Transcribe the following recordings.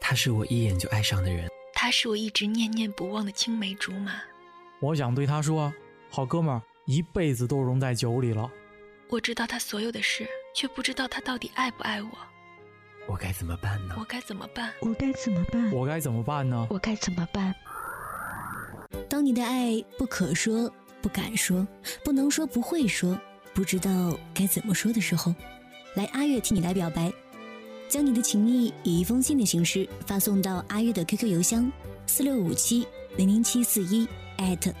他是我一眼就爱上的人，他是我一直念念不忘的青梅竹马。我想对他说：“好哥们儿，一辈子都融在酒里了。”我知道他所有的事，却不知道他到底爱不爱我。我该怎么办呢？我该怎么办？我该怎么办？我该怎么办呢？我该怎么办？当你的爱不可说、不敢说、不能说、不会说、不知道该怎么说的时候，来阿月替你来表白。将你的情谊以一封信的形式发送到阿月的 QQ 邮箱四六五七零零七四一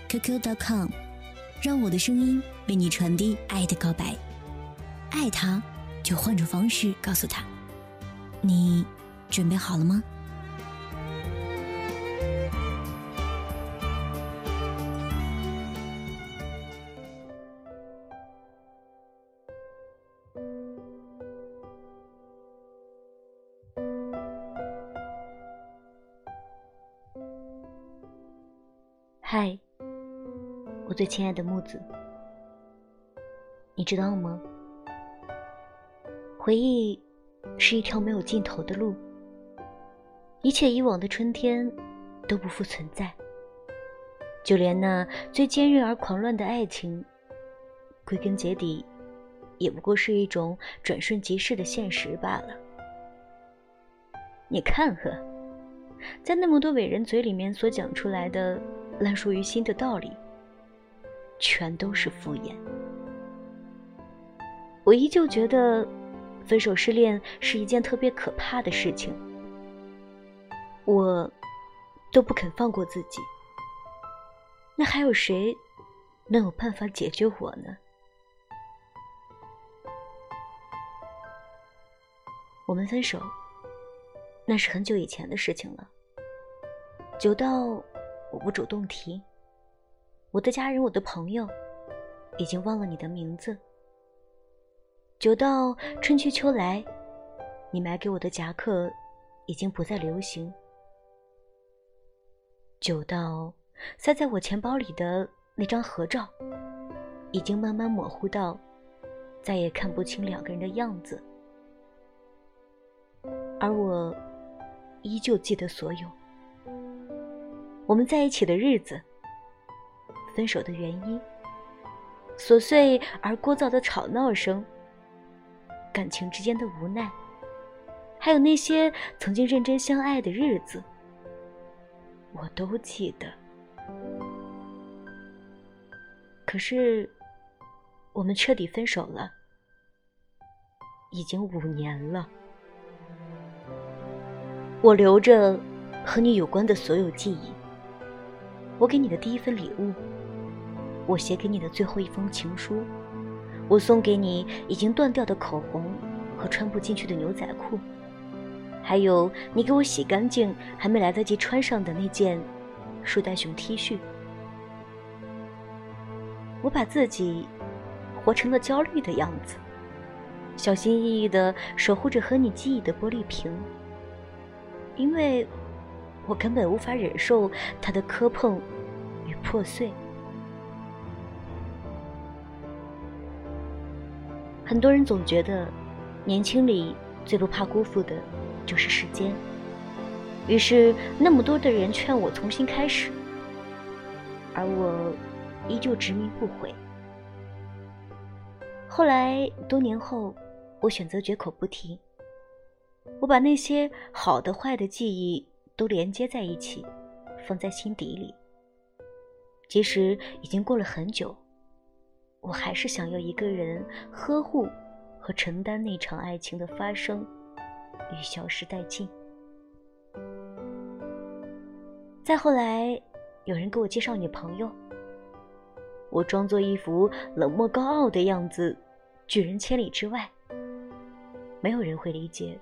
@QQ.com，让我的声音为你传递爱的告白。爱他，就换种方式告诉他。你准备好了吗？嗨，我最亲爱的木子，你知道吗？回忆是一条没有尽头的路，一切以往的春天都不复存在，就连那最坚韧而狂乱的爱情，归根结底，也不过是一种转瞬即逝的现实罢了。你看呵，在那么多伟人嘴里面所讲出来的。烂熟于心的道理，全都是敷衍。我依旧觉得，分手失恋是一件特别可怕的事情。我都不肯放过自己，那还有谁能有办法解决我呢？我们分手，那是很久以前的事情了，久到……我不主动提，我的家人、我的朋友已经忘了你的名字。久到春去秋来，你买给我的夹克已经不再流行。久到塞在我钱包里的那张合照，已经慢慢模糊到再也看不清两个人的样子，而我依旧记得所有。我们在一起的日子，分手的原因，琐碎而聒噪的吵闹声，感情之间的无奈，还有那些曾经认真相爱的日子，我都记得。可是，我们彻底分手了，已经五年了。我留着和你有关的所有记忆。我给你的第一份礼物，我写给你的最后一封情书，我送给你已经断掉的口红和穿不进去的牛仔裤，还有你给我洗干净还没来得及穿上的那件树袋熊 T 恤。我把自己活成了焦虑的样子，小心翼翼地守护着和你记忆的玻璃瓶，因为。我根本无法忍受它的磕碰与破碎。很多人总觉得，年轻里最不怕辜负的，就是时间。于是，那么多的人劝我重新开始，而我依旧执迷不悔。后来，多年后，我选择绝口不提。我把那些好的、坏的记忆。都连接在一起，放在心底里。即使已经过了很久，我还是想要一个人呵护和承担那场爱情的发生与消失殆尽。再后来，有人给我介绍女朋友，我装作一副冷漠高傲的样子，拒人千里之外。没有人会理解。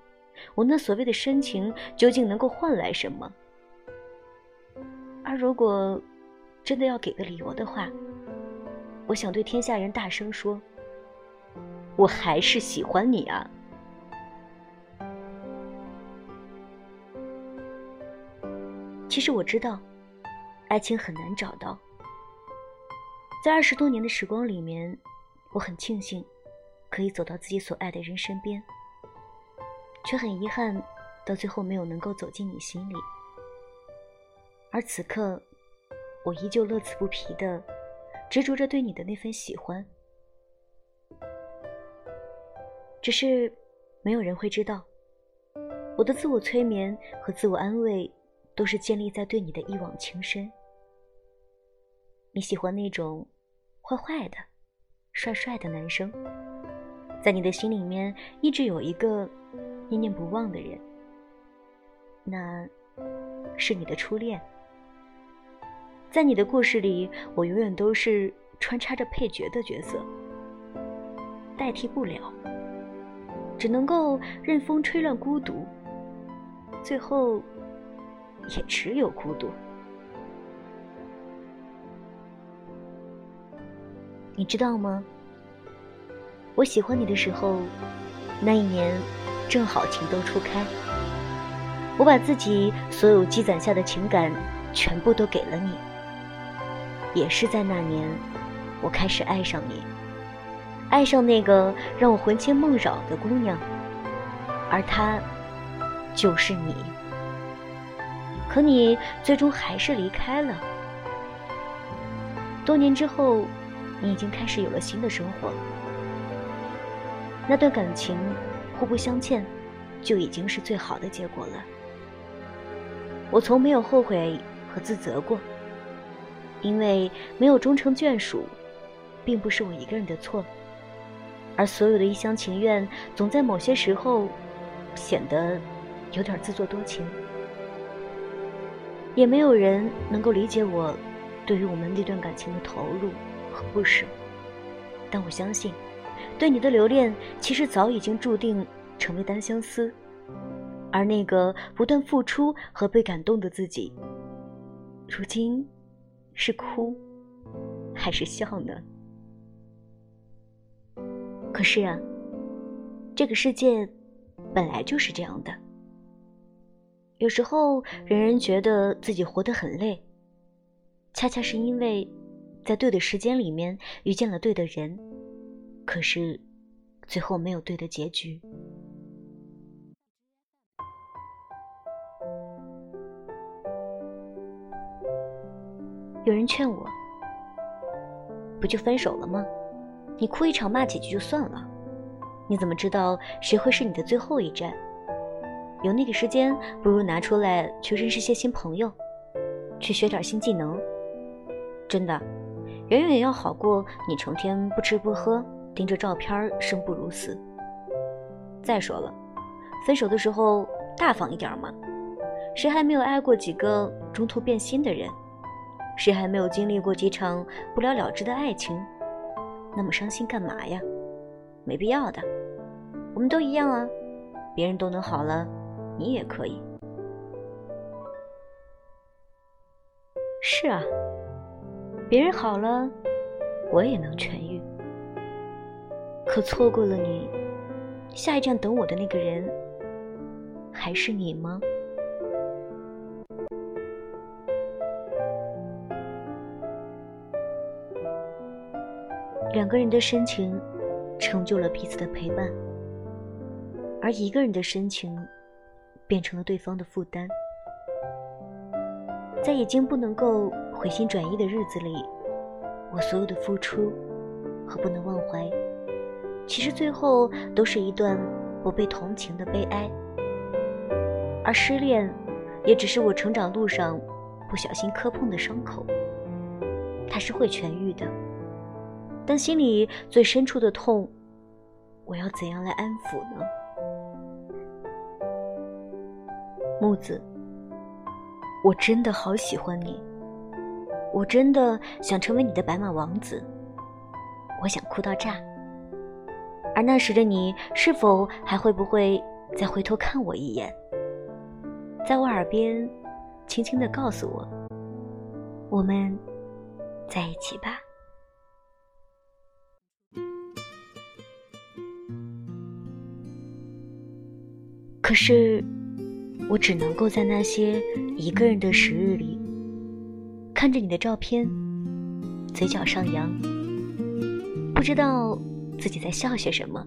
我那所谓的深情究竟能够换来什么？而如果真的要给个理由的话，我想对天下人大声说：我还是喜欢你啊！其实我知道，爱情很难找到。在二十多年的时光里面，我很庆幸可以走到自己所爱的人身边。却很遗憾，到最后没有能够走进你心里。而此刻，我依旧乐此不疲的执着着对你的那份喜欢，只是没有人会知道，我的自我催眠和自我安慰都是建立在对你的一往情深。你喜欢那种坏坏的、帅帅的男生，在你的心里面一直有一个念念不忘的人，那是你的初恋。在你的故事里，我永远都是穿插着配角的角色，代替不了，只能够任风吹乱孤独，最后也只有孤独。你知道吗？我喜欢你的时候，那一年正好情窦初开。我把自己所有积攒下的情感全部都给了你。也是在那年，我开始爱上你，爱上那个让我魂牵梦绕的姑娘，而她就是你。可你最终还是离开了。多年之后。你已经开始有了新的生活，那段感情互不相欠，就已经是最好的结果了。我从没有后悔和自责过，因为没有终成眷属，并不是我一个人的错。而所有的一厢情愿，总在某些时候显得有点自作多情，也没有人能够理解我对于我们那段感情的投入。和不舍，但我相信，对你的留恋其实早已经注定成为单相思，而那个不断付出和被感动的自己，如今是哭还是笑呢？可是啊，这个世界本来就是这样的，有时候人人觉得自己活得很累，恰恰是因为。在对的时间里面遇见了对的人，可是最后没有对的结局。有人劝我，不就分手了吗？你哭一场骂几句就算了，你怎么知道谁会是你的最后一站？有那个时间，不如拿出来去认识些新朋友，去学点新技能。真的。远远要好过你成天不吃不喝，盯着照片生不如死。再说了，分手的时候大方一点嘛。谁还没有爱过几个中途变心的人？谁还没有经历过几场不了了之的爱情？那么伤心干嘛呀？没必要的。我们都一样啊，别人都能好了，你也可以。是啊。别人好了，我也能痊愈。可错过了你，下一站等我的那个人，还是你吗？两个人的深情，成就了彼此的陪伴，而一个人的深情，变成了对方的负担。在已经不能够。回心转意的日子里，我所有的付出和不能忘怀，其实最后都是一段不被同情的悲哀。而失恋，也只是我成长路上不小心磕碰的伤口，它是会痊愈的。但心里最深处的痛，我要怎样来安抚呢？木子，我真的好喜欢你。我真的想成为你的白马王子，我想哭到炸。而那时的你，是否还会不会再回头看我一眼，在我耳边轻轻的告诉我，我们在一起吧？可是，我只能够在那些一个人的时日里。看着你的照片，嘴角上扬，不知道自己在笑些什么。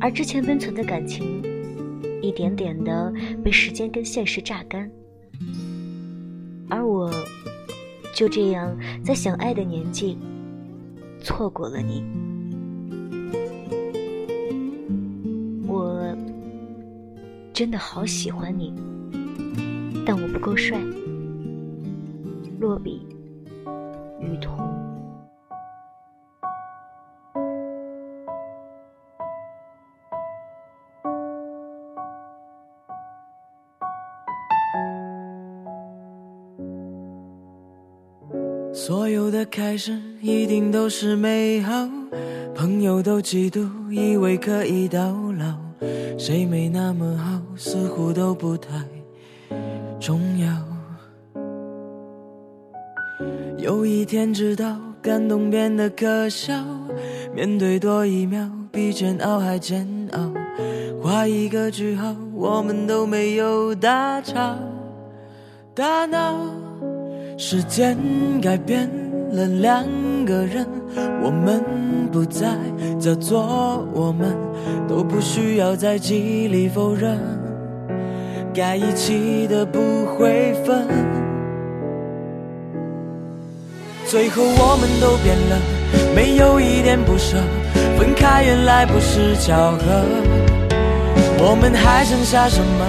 而之前温存的感情，一点点的被时间跟现实榨干，而我就这样在想爱的年纪错过了你。我真的好喜欢你，但我不够帅。落笔，所有的开始一定都是美好，朋友都嫉妒，以为可以到老。谁没那么好，似乎都不太重要。有一天知道，感动变得可笑，面对多一秒，比煎熬还煎熬。画一个句号，我们都没有大吵大闹。时间改变了两个人，我们不再叫做我们，都不需要在记忆里否认，该一起的不会分。最后我们都变了，没有一点不舍，分开原来不是巧合。我们还剩下什么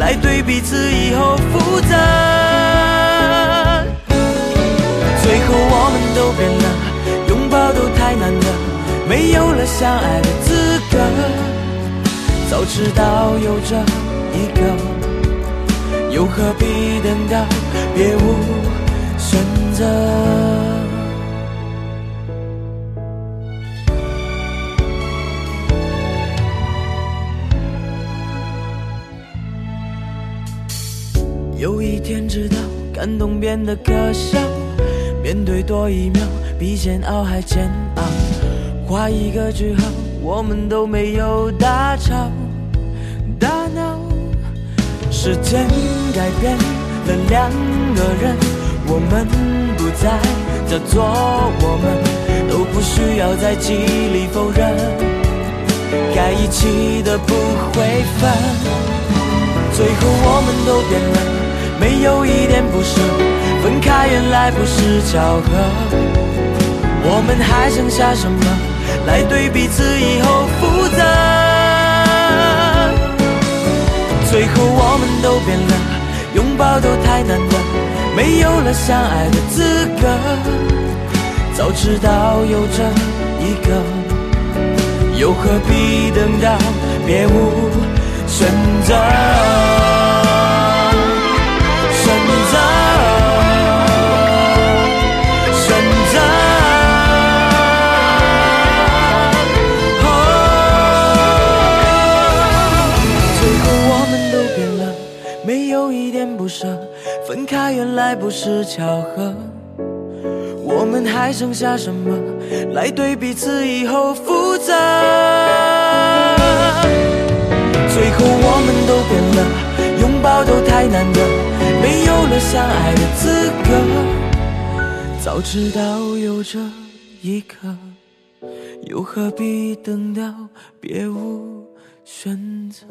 来对彼此以后负责？最后我们都变了，拥抱都太难得，没有了相爱的资格。早知道有这一个，又何必等到别无选择？有一天知道，感动变得可笑。面对多一秒，比煎熬还煎熬。画一个句号，我们都没有大吵大闹。时间改变了两个人，我们不再叫做我们，都不需要在极力否认，该一起的不会分。最后我们都变了，没有一点不舍。分开原来不是巧合，我们还剩下什么来对彼此以后负责？最后我们都变了，拥抱都太难得，没有了相爱的资格。早知道有这一个，又何必等到别无选择？有一点不舍分开原来不是巧合，我们还剩下什么来对彼此以后负责？最后我们都变了，拥抱都太难得，没有了相爱的资格。早知道有这一刻，又何必等到别无选择？